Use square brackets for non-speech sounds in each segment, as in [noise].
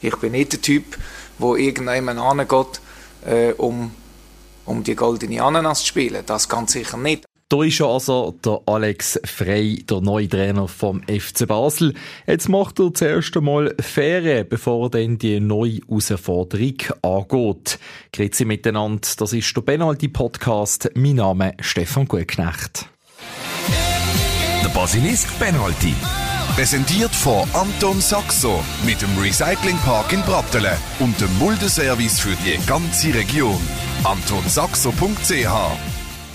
Ich bin nicht der Typ, der irgendjemand angeht, äh, um, um die goldene Ananas zu spielen. Das ganz sicher nicht. Da ist also der Alex Frey, der neue Trainer vom FC Basel. Jetzt macht er zuerst einmal Ferien, bevor er dann die neue Herausforderung angeht. Grüezi miteinander, das ist der Penalty-Podcast. Mein Name ist Stefan Gutknecht. Der Basilisk Penalty. Präsentiert von Anton Saxo mit dem Recyclingpark in Brattelen und dem Muldeservice für die ganze Region. AntonSaxo.ch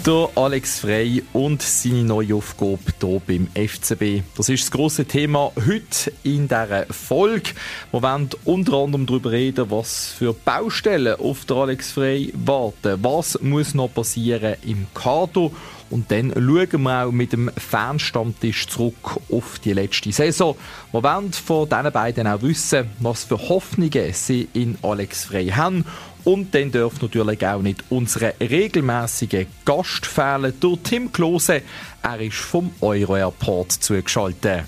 der Alex Frey und seine neue Aufgabe hier beim FCB. Das ist das große Thema heute in dieser Folge. Wir werden unter anderem darüber reden, was für Baustellen auf der Alex Frey warten. Was muss noch passieren im Kader? Und dann schauen wir auch mit dem Fernstammtisch zurück auf die letzte Saison. Wir werden von diesen beiden auch wissen, was für Hoffnungen sie in Alex Frey haben und dann darf natürlich auch nicht unsere regelmäßige Gast fehlen, der Tim Klose. Er ist vom Euro Airport zugeschaltet.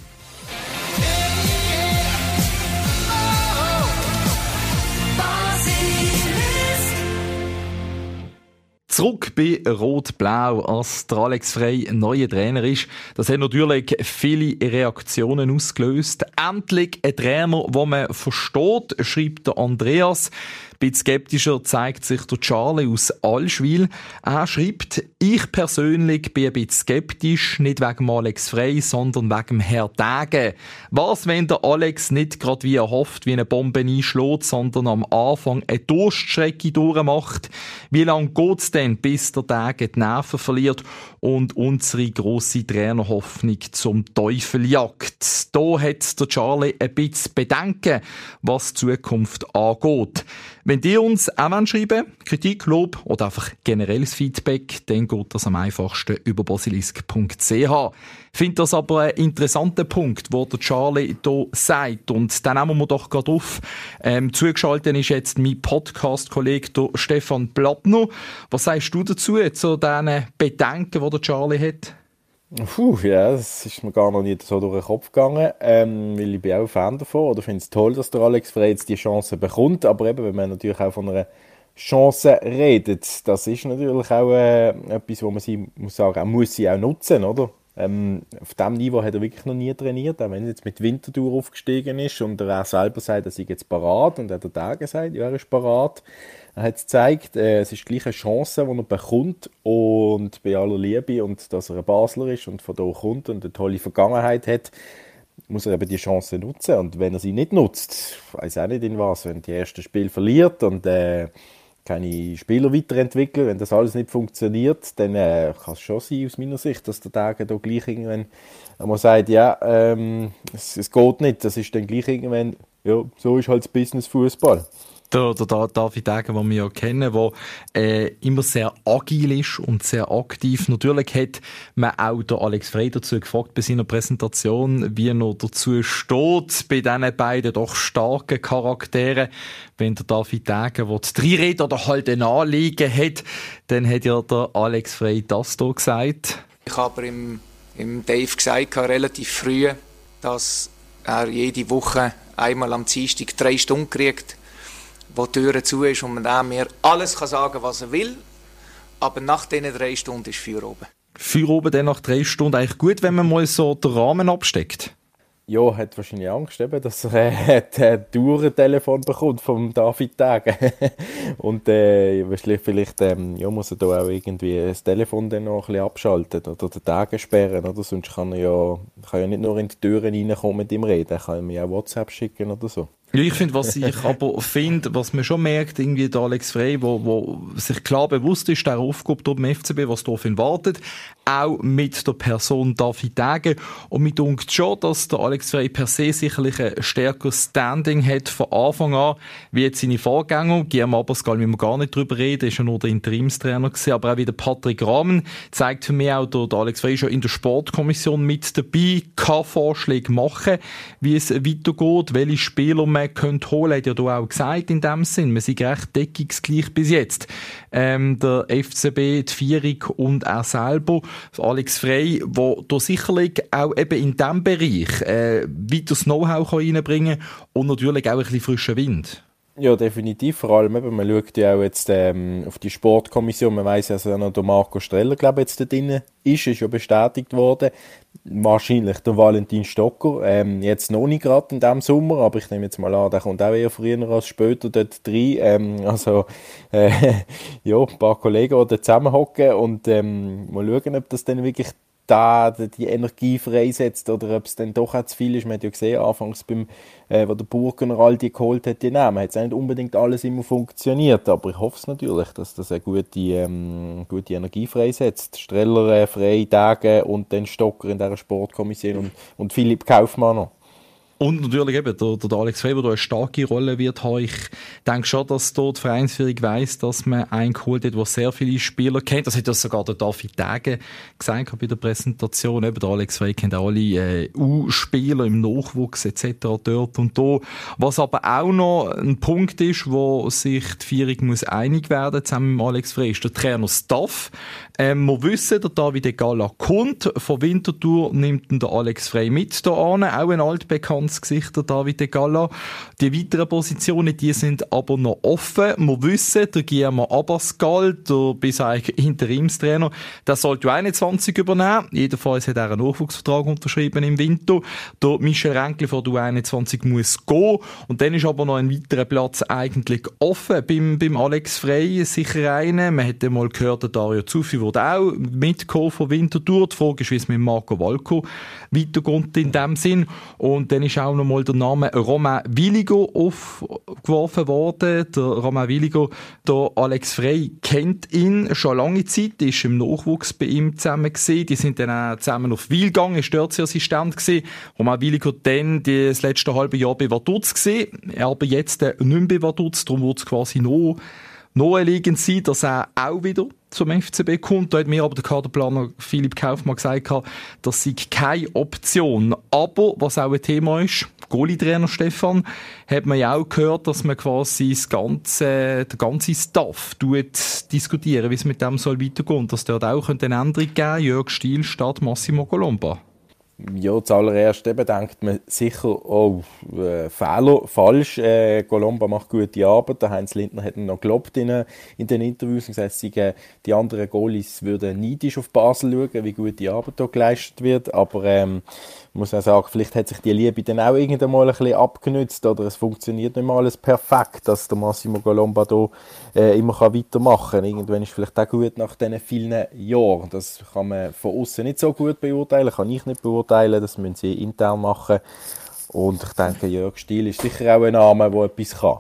Zurück bei Rot-Blau, als der Alex Frey neuer Trainer ist. Das hat natürlich viele Reaktionen ausgelöst. Endlich ein Trainer, den man versteht, schreibt der Andreas. Ein bisschen skeptischer zeigt sich der Charlie aus Allschwil. Er schreibt, ich persönlich bin ein bisschen skeptisch, nicht wegen Alex Frey, sondern wegen Herr Tage. Was, wenn der Alex nicht gerade wie er hofft, wie eine Bombe einschlägt, sondern am Anfang eine Durststrecke durchmacht? Wie lange geht's denn, bis der Tage die Nerven verliert und unsere grosse Trainerhoffnung zum Teufel jagt? Da hat der Charlie ein bisschen Bedenken, was die Zukunft angeht. Wenn ihr uns auch schreiben Kritik, Lob oder einfach generelles Feedback, dann geht das am einfachsten über basilisk.ch. Finde das aber ein interessanter Punkt, wo der Charlie hier sagt. Und dann nehmen wir doch gerade auf. Ähm, zugeschaltet ist jetzt mein Podcast-Kollege Stefan Plattner. Was sagst du dazu, zu diesen Bedenken, die der Charlie hat? Puh, ja, das ist mir gar noch nicht so durch den Kopf gegangen, ähm, weil ich bin auch Fan davon oder finde es toll, dass der Alex Frey jetzt die Chance bekommt, aber eben, wenn man natürlich auch von einer Chance redet, das ist natürlich auch äh, etwas, wo man sie, muss sagen, auch muss sie auch nutzen, oder? Ähm, auf diesem Niveau hat er wirklich noch nie trainiert, auch wenn er jetzt mit Winterthur aufgestiegen ist und er auch selber sagt, er sei jetzt parat und hat der Tage gesagt, ja, er ist parat. Er hat gezeigt, äh, es ist gleich eine Chance, die er bekommt und bei aller Liebe und dass er ein Basler ist und von da kommt und eine tolle Vergangenheit hat, muss er eben die Chance nutzen. Und wenn er sie nicht nutzt, weiß auch nicht in was, wenn die erste Spiel verliert und äh, keine Spieler weiterentwickeln, wenn das alles nicht funktioniert, dann äh, kann es schon sein, aus meiner Sicht, dass der Tag da gleich irgendwann man sagt, ja, ähm, es, es geht nicht, das ist dann gleich irgendwann, ja, so ist halt das Business Fußball der, der David Degen, den wir ja kennen, der äh, immer sehr agil ist und sehr aktiv. Natürlich hat man auch der Alex Frey dazu gefragt bei seiner Präsentation, wie er dazu steht, bei diesen beiden doch starken Charakteren. Wenn der David Degen, der die Räder oder halt ein Anliegen hat, dann hat ja der Alex Frey das hier gesagt. Ich habe im, im Dave gesagt, relativ früh, dass er jede Woche einmal am Dienstag drei Stunden kriegt wo die Tür zu ist und man mir alles kann sagen was er will. Aber nach diesen drei Stunden ist Feuer oben. Feuer oben dann nach drei Stunden eigentlich gut, wenn man mal so den Rahmen absteckt? Ja, hat wahrscheinlich Angst, eben, dass er äh, [laughs] ein Tourentelefon bekommt vom David Tage. [laughs] und äh, vielleicht ähm, ja, muss er da auch irgendwie das Telefon dann noch ein bisschen abschalten oder den Tage sperren, oder? Sonst kann er ja, kann ja nicht nur in die Türen reinkommen mit ihm reden, er kann mir auch WhatsApp schicken oder so. Ja, ich finde, was ich aber finde, was man schon merkt, irgendwie der Alex Frey, wo, wo sich klar bewusst ist, der Aufgabe dort im FCB, was darauf wartet, auch mit der Person David Tage. Und mir denkt schon, dass der Alex Frey per se sicherlich ein stärkeres Standing hat von Anfang an, wie jetzt seine Vorgänger. Guillermo Abascal müssen wir gar nicht drüber reden, ist ja nur der Interimstrainer gewesen, aber auch wie der Patrick Rahmen zeigt für mich auch, der, der Alex Frey schon in der Sportkommission mit dabei, kann Vorschläge machen, wie es weitergeht, welche Spieler man man könnte holen, hat ja da auch gesagt in dem Sinn. Man sind recht deckungsgleich bis jetzt. Ähm, der FCB, die Vierung und er selber, Alex Frey, wo da sicherlich auch eben in diesem Bereich äh, weiteres Know-how reinbringen kann und natürlich auch ein bisschen frischen Wind. Ja, definitiv. Vor allem, eben, man schaut ja auch jetzt ähm, auf die Sportkommission. Man weiß ja, dass noch der Marco Streller, glaube ich, jetzt da drin ist. Ist ja bestätigt worden. Wahrscheinlich der Valentin Stocker. Ähm, jetzt noch nicht gerade in diesem Sommer, aber ich nehme jetzt mal an, der kommt auch eher früher als später dort rein. Ähm, also, äh, [laughs] ja, ein paar Kollegen, die zusammenhocken und ähm, mal schauen, ob das dann wirklich da die Energie freisetzt oder ob es dann doch auch zu viel ist. Man hat ja gesehen, anfangs beim, äh, wo der Burgener all die geholt hat, die Namen, hat es nicht unbedingt alles immer funktioniert, aber ich hoffe es natürlich, dass das eine gute, ähm, gute Energie freisetzt. Streller äh, frei, Tage und dann Stocker in dieser Sportkommission und, und Philipp Kaufmann noch. Und natürlich eben, der, der Alex Weber da eine starke Rolle wird haben. Ich denke schon, dass dort die Vereinsführung weiss, dass man einen geholt hat, der sehr viele Spieler kennt. Das hat ja sogar der David Tage gesagt bei der Präsentation. Eben, der Alex Weber kennt alle äh, U-Spieler im Nachwuchs etc. dort und da. Was aber auch noch ein Punkt ist, wo sich die Führung muss einig werden zusammen mit Alex Frey, ist der Trainer Staff. Ähm, wir wissen, der David Gala kommt. Von Winterthur nimmt ihn der Alex Frey mit da an. Auch ein altbekanntes Gesicht, der David Gala. Die weiteren Positionen, die sind aber noch offen. Wir wissen, der Guillermo Abascal, der bisher Interimstrainer, der sollte 21 übernehmen. Jedenfalls hat er einen Nachwuchsvertrag unterschrieben im Winter. Der Michel Renkli von der 21 muss gehen. Und dann ist aber noch ein weiterer Platz eigentlich offen beim, beim Alex Frey. Sicher einer. Man hätte mal gehört, der Dario Zuffi wurde auch mitgekommen von Winterthur. Die Frage ist, wie es mit Marco Valco weitergeht in dem Sinn. Und dann ist auch noch mal der Name Romain Willigo aufgeworfen worden. Der Romain Willigo, der Alex Frey kennt ihn schon lange Zeit, ist im Nachwuchs bei ihm zusammen gesehen. Die sind dann auch zusammen auf Wiel gegangen, ist dort Assistent gewesen. Romain Willigo dann das letzte halbe Jahr bei Vaduz gesehen, aber jetzt nicht mehr bei Vaduz, darum wird es quasi noch naheliegend sein, dass er auch wieder zum FCB kommt. Da hat mir aber der Kaderplaner Philipp Kaufmann gesagt, das sei keine Option. Aber, was auch ein Thema ist, Goalie-Trainer Stefan, hat man ja auch gehört, dass man quasi das ganze, der ganze Staff diskutieren, wie es mit dem soll weitergehen. Dass dort auch eine Änderung geben Jörg Stiel statt Massimo Colomba. Ja, zuallererst eben denkt man sicher, oh, äh, Fehler, falsch, äh, Colomba macht gute Arbeit, der Heinz Lindner hat ihn noch gelobt in, in den Interviews und gesagt, sie, die anderen Goalies würden neidisch auf Basel schauen, wie gut die Arbeit da geleistet wird, aber ähm, muss auch sagen, vielleicht hat sich die Liebe dann auch irgendwann mal ein bisschen abgenützt oder es funktioniert nicht mehr alles perfekt, dass der Massimo Colomba da äh, immer kann weitermachen kann. Irgendwann ist vielleicht auch gut nach diesen vielen Jahren. Das kann man von außen nicht so gut beurteilen, kann ich nicht beurteilen, das müssen sie intern machen. Und ich denke, Jörg Stiel ist sicher auch ein Name, der etwas kann.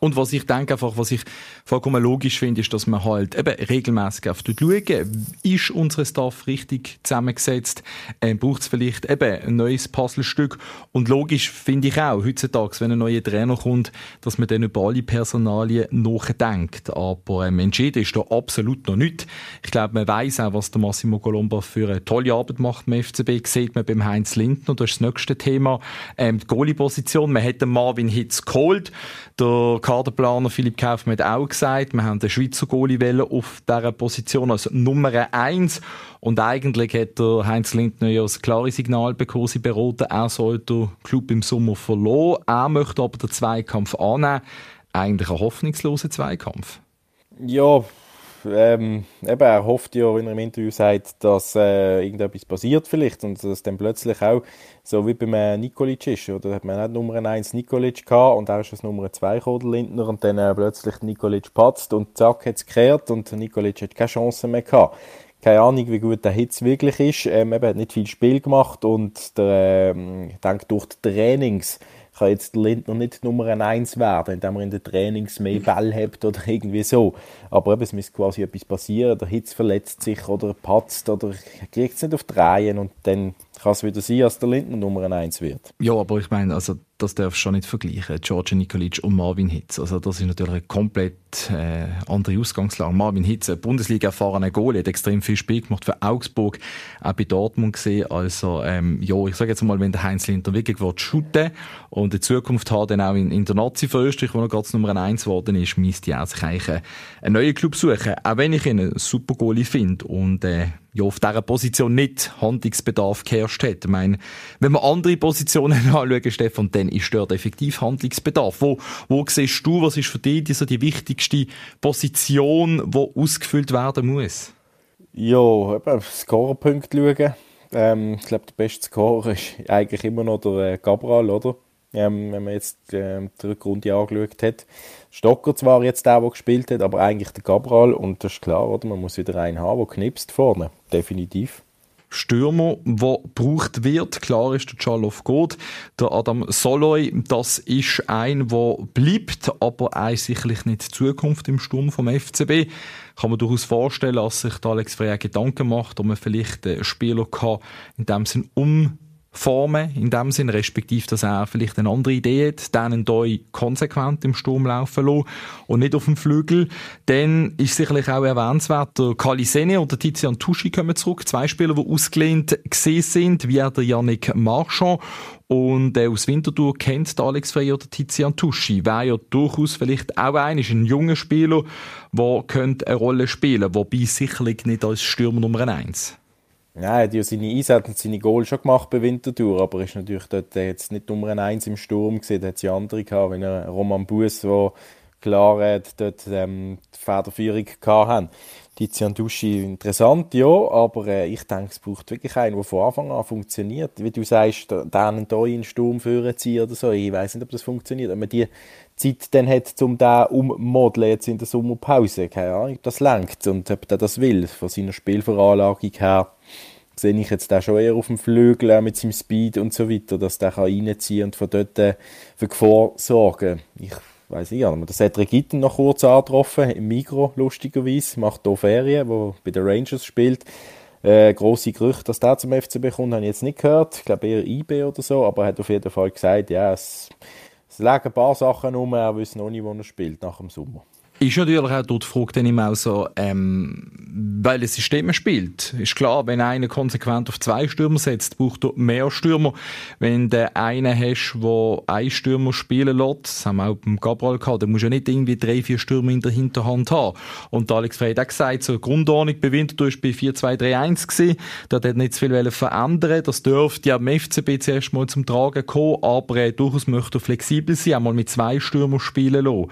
Und was ich denke einfach, was ich vollkommen logisch finde, ist, dass man halt eben regelmäßig auf schauen, ist unsere Staff richtig zusammengesetzt, ähm, braucht es vielleicht eben ein neues Puzzlestück. Und logisch finde ich auch, heutzutage, wenn ein neuer Trainer kommt, dass man dann über alle Personalien nachdenkt. Aber ähm, entschieden ist da absolut noch nicht. Ich glaube, man weiß auch, was der Massimo Colomba für eine tolle Arbeit macht beim FCB. Sieht man beim Heinz Lindner, das ist das nächste Thema. Ähm, die Goalie-Position, man hat den Marvin Hitz geholt. Der Kaderplaner Philipp Kaufmann hat auch gesagt, wir haben den Schweizer Goalie auf dieser Position als Nummer eins und eigentlich hat der Heinz Lindner ja ein klares Signal bekommen, sie beraten, er soll den Club im Sommer verloren. Er möchte aber den Zweikampf annehmen. Eigentlich ein hoffnungsloser Zweikampf. Ja, ähm, eben, er hofft ja, wenn er im Interview sagt, dass äh, irgendetwas passiert vielleicht und dass dann plötzlich auch, so wie beim äh, Nikolic ist, oder hat man nicht Nummer 1 Nikolic gehabt und er ist das Nummer 2 gekommen, Lindner, und dann äh, plötzlich Nikolic patzt und zack, hat es gekehrt und Nikolic hat keine Chance mehr gehabt. Keine Ahnung, wie gut der Hitz wirklich ist. Ähm, eben, hat nicht viel Spiel gemacht und der, ähm, ich denke, durch die Trainings kann jetzt der Lindner nicht Nummer 1 werden, indem er in den Trainings mehr Ball hat oder irgendwie so. Aber eben, es muss quasi etwas passieren, der Hitz verletzt sich oder patzt oder kriegt es nicht auf die und dann kann es wieder sein, dass der Lindner Nummer 1 wird. Ja, aber ich meine, also das darfst du schon nicht vergleichen, George Nikolic und Marvin Hitz. Also das ist natürlich eine komplett äh, andere Ausgangslage. Marvin Hitz, ein Bundesliga-erfahrener Goalie, hat extrem viel Spiel gemacht für Augsburg, auch bei Dortmund gesehen. Also ähm, ja, ich sage jetzt mal, wenn der Heinz Lindner wirklich will shooten und in Zukunft hat, dann auch in, in der Nazi für Österreich, wo er gerade Nummer 1 geworden ist, müsste er sich eigentlich einen neuen Club suchen. Auch wenn ich ihn einen super Goalie finde und äh, ja, auf dieser Position nicht Handlungsbedarf geherrscht hat. Ich meine, wenn wir andere Positionen [laughs] anschauen, Stefan, dann ist dort effektiv Handlungsbedarf. Wo, wo siehst du, was ist für dich die, so die wichtigste Position, die ausgefüllt werden muss? Ja, eben Scorerpunkte schauen. Ähm, ich glaube, der beste Scorer ist eigentlich immer noch der äh, Gabral, oder? Ähm, wenn man jetzt äh, die Rückrunde angeschaut hat. Stocker zwar jetzt der, der gespielt hat, aber eigentlich der Gabral. Und das ist klar, oder? Man muss wieder einen haben, der knipst vorne. Definitiv. Stürmer, der gebraucht wird. Klar ist der Charlof Gott, der Adam Soloy, das ist ein, der bleibt, aber auch sicherlich nicht Zukunft im Sturm vom FCB. Kann man durchaus vorstellen, dass sich Alex Frey Gedanken macht, ob man vielleicht einen Spieler kann, in dem Sinn um formen, in dem Sinn, respektive, dass er vielleicht eine andere Idee hat, denen hier konsequent im Sturm laufen lassen und nicht auf dem Flügel. Dann ist sicherlich auch erwähnenswert, der Kali Sene und der Tizian Tuschi kommen zurück. Zwei Spieler, die ausgelehnt gesehen sind, wie der Yannick Marchand. Und äh, aus Winterthur kennt Alex Frey oder Tizian Tuschi. Wäre ja durchaus vielleicht auch ein, ist ein junger Spieler, der könnte eine Rolle spielen, wobei sicherlich nicht als Stürmer Nummer eins. Ja, er hat ja seine Einsätze und seine Goals schon gemacht bei Winterthur, aber er ist natürlich dort jetzt nicht Nummer eins im Sturm gesehen, da hat sie andere gehabt, wie Roman Bus, der klar hat, dort ähm, die Federführung gehabt haben. Tizian Duschi interessant, ja, aber äh, ich denke, es braucht wirklich einen, der von Anfang an funktioniert. Wie du sagst, den hier in den Sturm führen ziehen oder so, ich weiß nicht, ob das funktioniert. Wenn man die Zeit dann hat, um den ummodeln jetzt in der Sommerpause, keine Ahnung, ob das lenkt und ob er das will, von seiner Spielveranlagung her sehe ich jetzt auch schon eher auf dem Flügel mit seinem Speed und so weiter, dass der reinziehen kann und von dort äh, für Gefahr sorgen. Ich weiß nicht, aber das hat Regitten noch kurz angetroffen, im Mikro, lustigerweise, macht hier Ferien, wo bei den Rangers spielt. Äh, grosse Gerüchte, dass der zum FCB kommt, habe ich jetzt nicht gehört. Ich glaube eher IB oder so, aber er hat auf jeden Fall gesagt, ja, es, es legen ein paar Sachen um, er weiß noch nicht, wo er spielt nach dem Sommer. Ist natürlich auch dort die Frage dann immer auch so, ähm, weil es System spielt. Ist klar, wenn einer konsequent auf zwei Stürmer setzt, braucht er mehr Stürmer. Wenn du einen hast, der einen Stürmer spielen lässt, das haben wir auch beim Gabriel gehabt, dann musst du ja nicht irgendwie drei, vier Stürmer in der Hinterhand haben. Und Alex Frey hat auch gesagt, so Grundordnung bei Winterthur war bei 4-2-3-1 gewesen. Da hat nicht zu viel verändern Das dürfte ja am FCB zuerst mal zum Tragen kommen, aber äh, durchaus möchte er flexibel sein, einmal mit zwei Stürmern spielen lassen.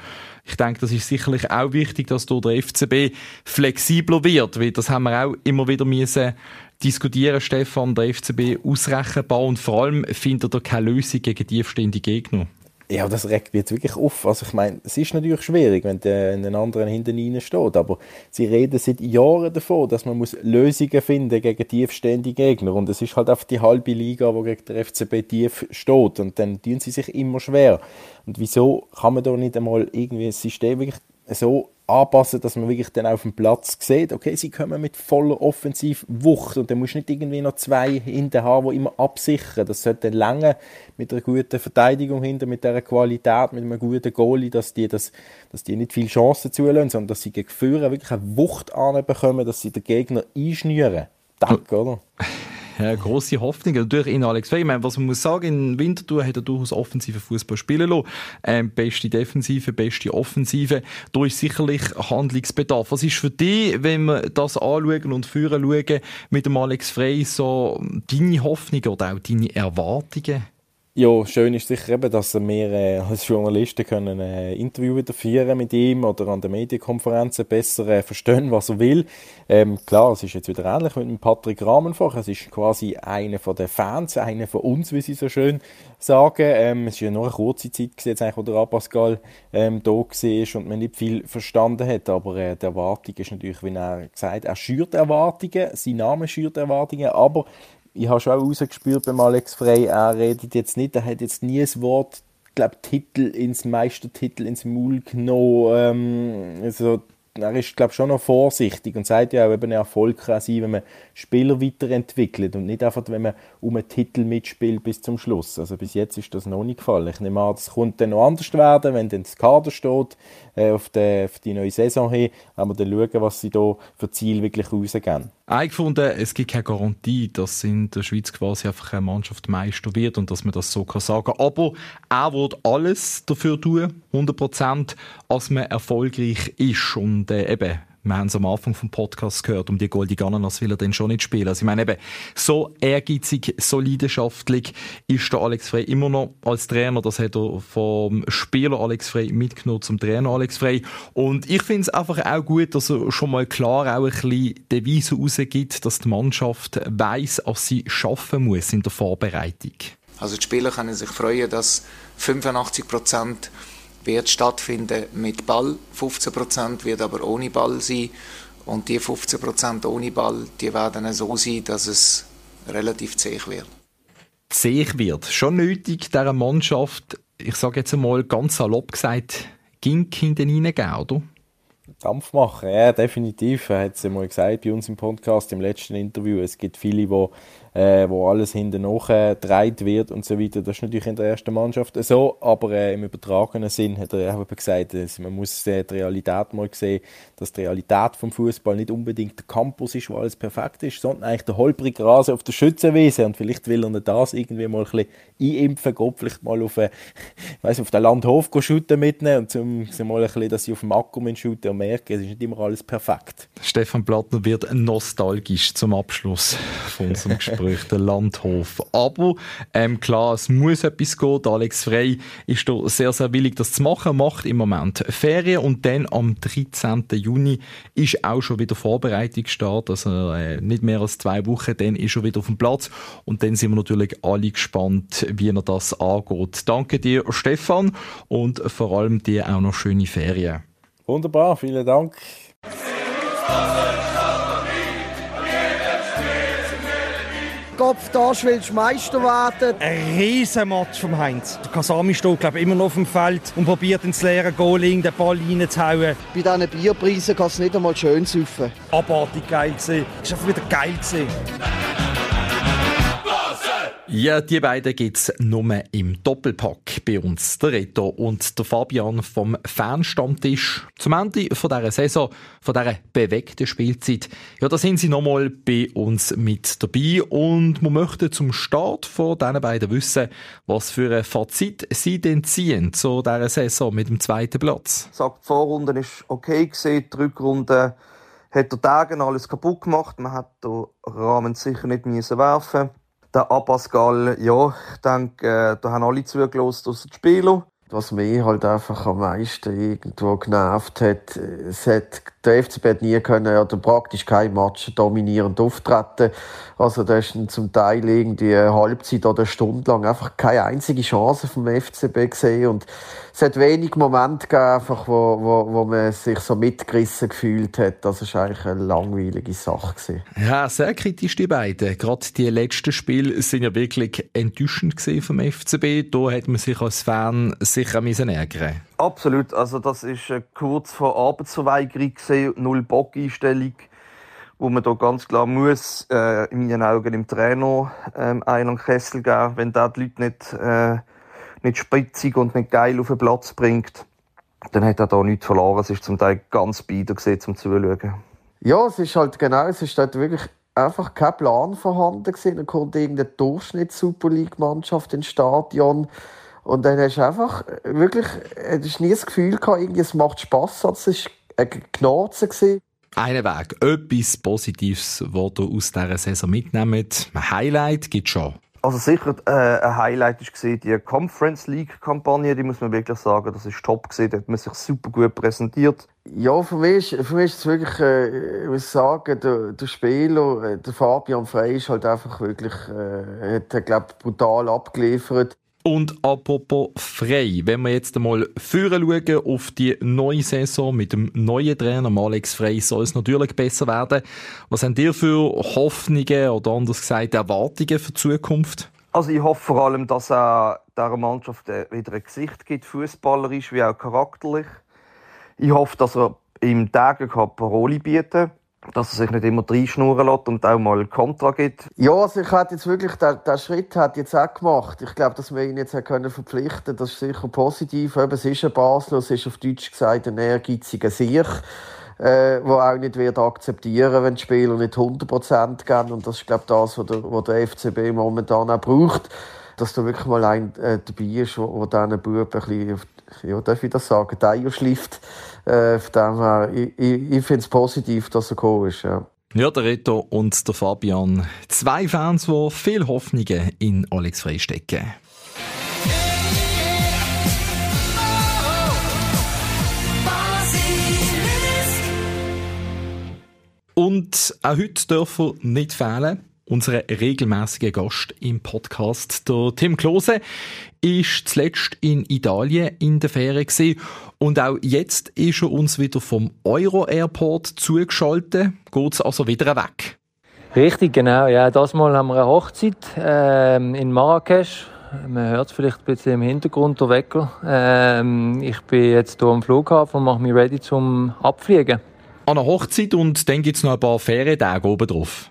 Ich denke, das ist sicherlich auch wichtig, dass durch der FCB flexibler wird, weil das haben wir auch immer wieder müssen diskutieren, Stefan, der FCB ausrechenbar und vor allem findet er keine Lösung gegen tiefstehende Gegner. Ja, das regt mich jetzt wirklich auf. Also ich meine, es ist natürlich schwierig, wenn der in den anderen hinten rein steht, aber sie reden seit Jahren davon, dass man muss Lösungen finden gegen tiefstehende Gegner und es ist halt einfach die halbe Liga, wo gegen der FCB tief steht und dann tun sie sich immer schwer. Und wieso kann man da nicht einmal irgendwie ein System wirklich so anpassen, dass man wirklich dann auf dem Platz sieht, okay, sie kommen mit voller Offensivwucht und dann musst du nicht irgendwie noch zwei hinten haben, die immer absichern. Das sollte länger mit einer guten Verteidigung hinter, mit dieser Qualität, mit einem guten Goalie, dass die, das, dass die nicht viele Chancen zulassen, sondern dass sie gegen Führer wirklich eine Wucht anbekommen, dass sie den Gegner einschnüren. Danke, oder? Ja, grosse Hoffnung. Natürlich in Alex Frey. Ich meine, was man muss sagen, in Winterthur hat er durchaus offensiven Fußball spielen lassen. Ähm, beste Defensive, beste Offensive. Da ist sicherlich Handlungsbedarf. Was ist für dich, wenn wir das anschauen und führen schauen, mit dem Alex Frey so deine Hoffnung oder auch deine Erwartungen? Ja, schön ist sicher eben, dass wir äh, als Journalisten können äh, Interview führen mit ihm oder an den Medienkonferenzen besser äh, verstehen, was er will. Ähm, klar, es ist jetzt wieder ähnlich mit dem Patrick Ramenfach. Es ist quasi einer von den Fans, einer von uns, wie sie so schön sagen. Ähm, es ist ja nur eine kurze Zeit jetzt eigentlich, wo der Abascal ähm, da war und man nicht viel verstanden hat. Aber äh, die Erwartung ist natürlich, wie er gesagt hat, er schürt Erwartungen, sein Name schürt Erwartungen, aber ich habe schon auch rausgespürt beim Alex Frey, er redet jetzt nicht, er hat jetzt nie ein Wort, glaube, Titel ins Meistertitel ins Maul genommen. Ähm, also, er ist, glaube schon noch vorsichtig und sagt ja auch, eben Erfolg kann sein, wenn man Spieler weiterentwickelt und nicht einfach, wenn man um einen Titel mitspielt bis zum Schluss. Also bis jetzt ist das noch nicht gefallen. Ich nehme an, das kommt dann noch anders werden, wenn dann das Kader steht, äh, auf, die, auf die neue Saison hin, aber dann schauen, was sie da für Ziel wirklich rausgeben. Ich gefunden, es gibt keine Garantie, dass in der Schweiz quasi einfach eine Mannschaft Meister wird und dass man das so kann sagen. Aber er wird alles dafür tun, 100 Prozent, dass man erfolgreich ist und äh, eben wir haben es am Anfang vom Podcast gehört, um die Goldie Ananas will er dann schon nicht spielen. Also ich meine eben, so ehrgeizig, so leidenschaftlich ist der Alex Frey immer noch als Trainer. Das hat er vom Spieler Alex Frey mitgenommen zum Trainer Alex Frey. Und ich finde es einfach auch gut, dass er schon mal klar auch ein bisschen Devise rausgibt, dass die Mannschaft weiss, was sie schaffen muss in der Vorbereitung. Also die Spieler können sich freuen, dass 85 Prozent wird stattfinden mit Ball, 15% wird aber ohne Ball sein und die 15% ohne Ball, die werden so sein, dass es relativ zäh wird. Zäh wird. Schon nötig, dieser Mannschaft, ich sage jetzt einmal ganz salopp gesagt, Gink hinten reingeben, oder? Dampf machen, ja, definitiv. Er hat es ja mal gesagt bei uns im Podcast, im letzten Interview. Es gibt viele, die äh, wo alles hinten nachgedreht wird und so weiter. Das ist natürlich in der ersten Mannschaft so, aber äh, im übertragenen Sinn hat er auch gesagt, dass man muss äh, die Realität mal sehen, dass die Realität vom Fußball nicht unbedingt der Campus ist, wo alles perfekt ist, sondern eigentlich der holprige Rasen auf der Schützenwiese und vielleicht will er das irgendwie mal ein bisschen einimpfen, geht vielleicht mal auf, äh, [laughs] weiss, auf den Landhof shooten mitnehmen und zum, zum mal ein bisschen, dass sie auf dem Akku shooten und merken, es ist nicht immer alles perfekt. Stefan Plattner wird nostalgisch zum Abschluss von unserem Gespräch. [laughs] Gespräch, der Landhof. Aber ähm, klar, es muss etwas gehen. Alex Frey ist da sehr, sehr willig, das zu machen. Macht im Moment Ferien und dann am 13. Juni ist auch schon wieder Vorbereitungsstart. Also äh, nicht mehr als zwei Wochen, dann ist er wieder auf dem Platz. Und dann sind wir natürlich alle gespannt, wie er das angeht. Danke dir, Stefan, und vor allem dir auch noch schöne Ferien. Wunderbar, vielen Dank. Kopf da willst du Meister werden. Ein riesen Match vom Heinz. Der Kasami steht glaube ich, immer noch auf dem Feld und probiert ins leere Goaling den Ball reinzuhauen. Bei diesen Bierpreisen kann es nicht einmal schön saufen. Abartig geil gewesen. Es war einfach wieder geil gewesen. Ja, die beiden gibt's nur im Doppelpack bei uns. Der Reto und der Fabian vom Fanstammtisch. Zum Ende von dieser Saison, von dieser bewegten Spielzeit. Ja, da sind sie nochmal bei uns mit dabei und wir möchten zum Start von diesen beiden wissen, was für ein Fazit sie denn ziehen zu dieser Saison mit dem zweiten Platz. Sage, die Vorrunde ist okay gewesen, die Rückrunde hat der Tagen alles kaputt gemacht. Man hat den Rahmen sicher nicht müssen werfen der Abascal, ja, ich denke, äh, da haben alle zugelassen, außer die Spieler. Was mich halt einfach am meisten irgendwo genervt hat, es hat, der FCB hat nie können, oder praktisch kein Match dominierend auftreten. Also, da ist zum Teil irgendwie eine Halbzeit oder eine Stunde lang einfach keine einzige Chance vom FCB gesehen und es hat wenig Momente gegeben, einfach, wo, wo, wo man sich so mitgerissen gefühlt hat. Das war eigentlich eine langweilige Sache. Gewesen. Ja, sehr kritisch die beiden. Gerade die letzten Spiele sind ja wirklich enttäuschend vom FCB. Da hat man sich als Fan sicher müssen ärgern Absolut. Also das ist kurz vor Arbeitsverweigerung gesehen, null Bock-Einstellung wo man da ganz klar muss, äh, in meinen Augen im Trainer ähm, einen Kessel geben, wenn da die Leute nicht äh, nicht spritzig und nicht geil auf den Platz bringt, dann hat er da nichts verloren. Es ist zum Teil ganz bieder gesehen zum Zuschauen. Ja, es ist halt genau, es ist halt wirklich einfach kein Plan vorhanden gewesen. Dann kommt irgendeine Durchschnitts-Super League-Mannschaft ins Stadion. Und dann hast du einfach wirklich, hast nie das Gefühl gehabt, irgendwie, es macht Spass. Also es war ein Gnade gewesen. Einen Weg, etwas Positives, was ihr aus dieser Saison mitnehmt. Ein Highlight gibt es schon. Also sicher äh, ein Highlight ist gesehen die Conference League Kampagne, die muss man wirklich sagen, das ist top gesehen, da hat man sich super gut präsentiert. Ja, für mich, für mich ist es wirklich, äh, ich muss sagen, der, der Spieler, äh, der Fabian Frey ist halt einfach wirklich, äh, hat, glaube brutal abgeliefert. Und apropos frei, wenn wir jetzt einmal führen auf die neue Saison mit dem neuen Trainer Alex Frey, soll es natürlich besser werden. Was haben ihr für Hoffnungen oder anders gesagt Erwartungen für die Zukunft? Also ich hoffe vor allem, dass er dieser Mannschaft wieder ein Gesicht gibt, fußballerisch wie auch charakterlich. Ich hoffe, dass er im Tage Paroli bieten dass er sich nicht immer reinschnurren lässt und auch mal Kontra gibt. Ja, also ich hätte jetzt wirklich, der, der Schritt hat jetzt auch gemacht. Ich glaube, dass wir ihn jetzt können verpflichten das ist sicher positiv. Eben, es ist ein Basler, es ist auf Deutsch gesagt ein ehrgeiziger Sieg, äh, wo auch nicht wird akzeptieren, wenn die Spieler nicht 100% geben. Und das ist, glaube ich, das, was der, was der FCB momentan auch braucht. Dass da wirklich mal ein äh, dabei ist, wo, wo diesen Bub ein bisschen, ja, darf ich das sagen, schleift. Äh, von dem her, ich, ich, ich finde es positiv, dass er gekommen ist. Ja. Ja, der Reto und der Fabian. Zwei Fans, die viel Hoffnungen in Alex Frey stecken. Und auch heute dürfen nicht fehlen unseren regelmäßigen Gast im Podcast. Der Tim Klose ist zuletzt in Italien in der Ferien gewesen. und auch jetzt ist er uns wieder vom Euro Airport zugeschaltet. Geht's also wieder weg? Richtig, genau. Ja, das Mal haben wir eine Hochzeit ähm, in Marrakesch. Man hört es vielleicht ein bisschen im Hintergrund, der Wecker. Ähm, ich bin jetzt hier am Flughafen und mache mich ready zum Abfliegen. An einer Hochzeit und dann gibt es noch ein paar Ferientage oben drauf.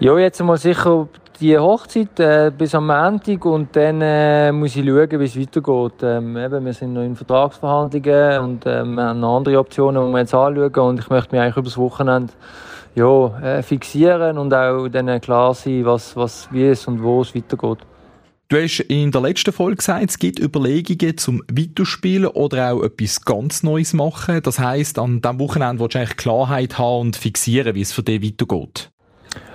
Ja, jetzt mal sicher die Hochzeit äh, bis am Montag und dann äh, muss ich schauen, wie es weitergeht. Ähm, eben, wir sind noch in Vertragsverhandlungen und äh, wir haben noch andere Optionen, die wir jetzt anschauen und ich möchte mich eigentlich über das Wochenende ja, äh, fixieren und auch dann klar sein, was, was, wie es und wo es weitergeht. Du hast in der letzten Folge gesagt, es gibt Überlegungen zum Weiterspielen oder auch etwas ganz Neues machen. Das heisst, an diesem Wochenende willst du eigentlich Klarheit haben und fixieren, wie es für dich weitergeht.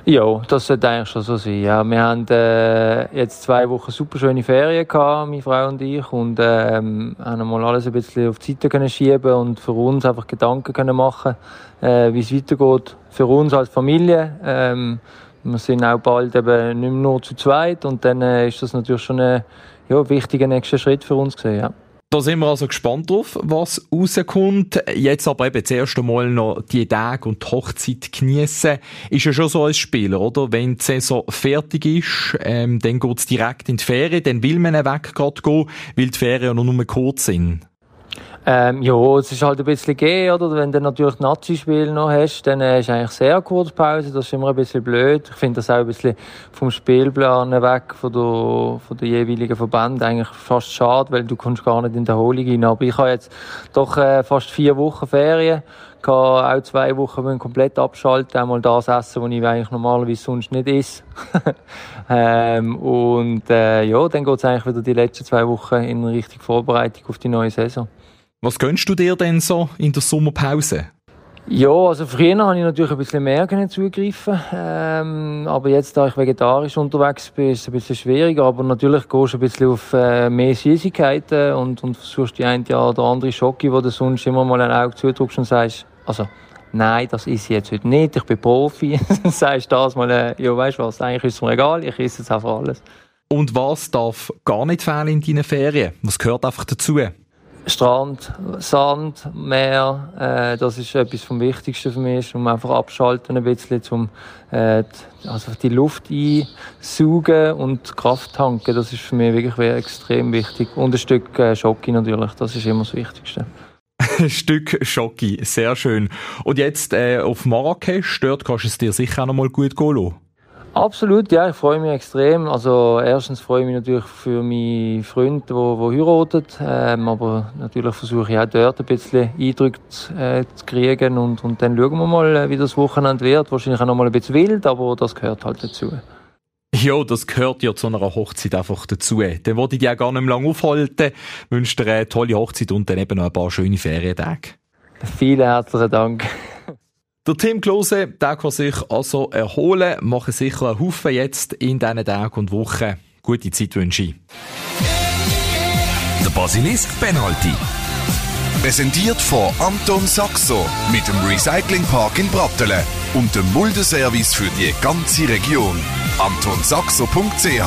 Ja, das sollte eigentlich schon so sein. Ja, wir haben äh, jetzt zwei Wochen super schöne Ferien gehabt, meine Frau und ich, und ähm, haben mal alles ein bisschen auf die Seite können schieben und für uns einfach Gedanken können machen, äh, wie es weitergeht. Für uns als Familie. Ähm, wir sind auch bald eben nicht mehr nur zu zweit und dann äh, ist das natürlich schon ein ja, wichtiger nächster Schritt für uns gesehen. Ja. Da sind wir also gespannt drauf, was rauskommt. Jetzt aber eben zuerst einmal noch die Tage und die Hochzeit geniessen. Ist ja schon so als Spieler, oder? Wenn die Saison fertig ist, ähm, dann geht's direkt in die Ferien, dann will man weg gerade gehen, weil die Ferien ja noch nur kurz sind. Ähm, ja, es ist halt ein bisschen gehen, oder? Wenn du natürlich Nazi-Spiel noch hast, dann äh, ist eigentlich sehr kurz Pause. Das ist immer ein bisschen blöd. Ich finde das auch ein bisschen vom Spielplan weg von der, von der jeweiligen Verband eigentlich fast schade, weil du kommst gar nicht in die Erholung rein. Aber ich habe jetzt doch äh, fast vier Wochen Ferien. Ich kann auch zwei Wochen komplett abschalten, einmal das essen, was ich eigentlich normalerweise sonst nicht esse. [laughs] ähm, und äh, ja, dann geht es eigentlich wieder die letzten zwei Wochen in Richtung Vorbereitung auf die neue Saison. Was gönnst du dir denn so in der Sommerpause? Ja, also früher habe ich natürlich ein bisschen mehr zugegriffen. Ähm, aber jetzt, da ich vegetarisch unterwegs bin, ist es ein bisschen schwieriger. Aber natürlich gehst du ein bisschen auf äh, mehr Süßigkeiten und, und versuchst die eine oder andere Schocke, wo du sonst immer mal ein Auge zudrückst und sagst, also, nein, das ist jetzt heute nicht, ich bin Profi. [laughs] Dann sagst du das mal, äh, ja, weißt du was, eigentlich ist es mir egal, ich esse jetzt einfach alles. Und was darf gar nicht fehlen in deinen Ferien? Was gehört einfach dazu? Strand, Sand, Meer, äh, das ist etwas vom Wichtigsten für mich, um einfach abschalten ein bisschen, um äh, also die Luft einsaugen und Kraft tanken. Das ist für mich wirklich extrem wichtig. Und ein Stück äh, Schoki natürlich, das ist immer das Wichtigste. ein [laughs] Stück Schoki, sehr schön. Und jetzt äh, auf Marrakesch, dort kannst du es dir sicher auch noch mal gut gehen lassen. Absolut, ja, ich freue mich extrem. Also erstens freue ich mich natürlich für meinen Freund, der, der heiratet, ähm, aber natürlich versuche ich auch dort ein bisschen Eindrücke äh, zu kriegen und, und dann schauen wir mal, äh, wie das Wochenende wird. Wahrscheinlich auch noch mal ein bisschen wild, aber das gehört halt dazu. Ja, das gehört ja zu einer Hochzeit einfach dazu. Dann wollte ich dich auch gar nicht mehr lange aufhalten. Ich wünsche dir eine tolle Hochzeit und dann eben noch ein paar schöne Ferientage. Vielen herzlichen Dank. Der Tim Klose, der kann sich also erholen, machen sicher einen Haufen jetzt in diesen Tagen und Wochen. Gute Zeit wünsche ich. Der Basilisk Penalty. Präsentiert von Anton Saxo mit dem Recyclingpark in Brattelen und dem Muldeservice für die ganze Region. AntonSaxo.ch